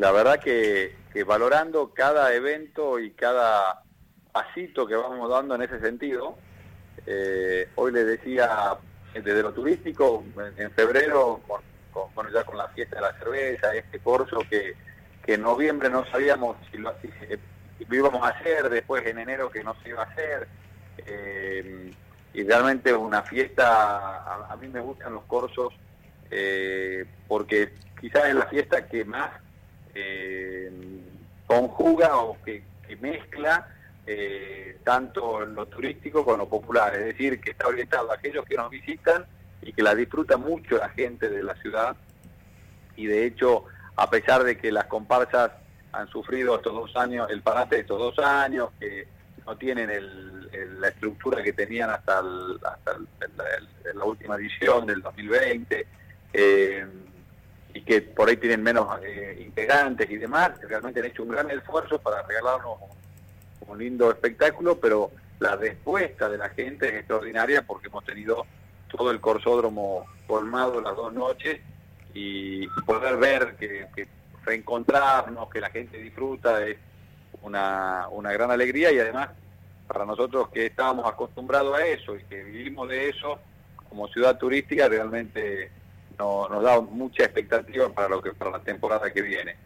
la verdad que, valorando cada evento y cada pasito que vamos dando en ese sentido, eh, hoy le decía desde lo turístico, en, febrero, con, ya con la fiesta de la cerveza, este corso que, que en noviembre no sabíamos si lo, íbamos a hacer, después en enero que no se iba a hacer. Eh, y realmente una fiesta, a, mí me gustan los corsos eh, porque quizás es la fiesta que más eh, conjuga o que, mezcla eh, tanto lo turístico con lo popular, es decir, que está orientado a aquellos que nos visitan y que la disfruta mucho la gente de la ciudad. Y de hecho, a pesar de que las comparsas han sufrido estos dos años, el parate de estos dos años, que no tienen la estructura que tenían hasta, la última edición del 2020, eh, y que por ahí tienen menos eh, integrantes y demás, realmente han hecho un gran esfuerzo para regalarnos un, lindo espectáculo, pero la respuesta de la gente es extraordinaria porque hemos tenido todo el corsódromo formado las dos noches y poder ver que, que reencontrarnos, que la gente disfruta, es una, una gran alegría y además para nosotros que estábamos acostumbrados a eso y que vivimos de eso como ciudad turística realmente nos da mucha expectativa para lo que para la temporada que viene.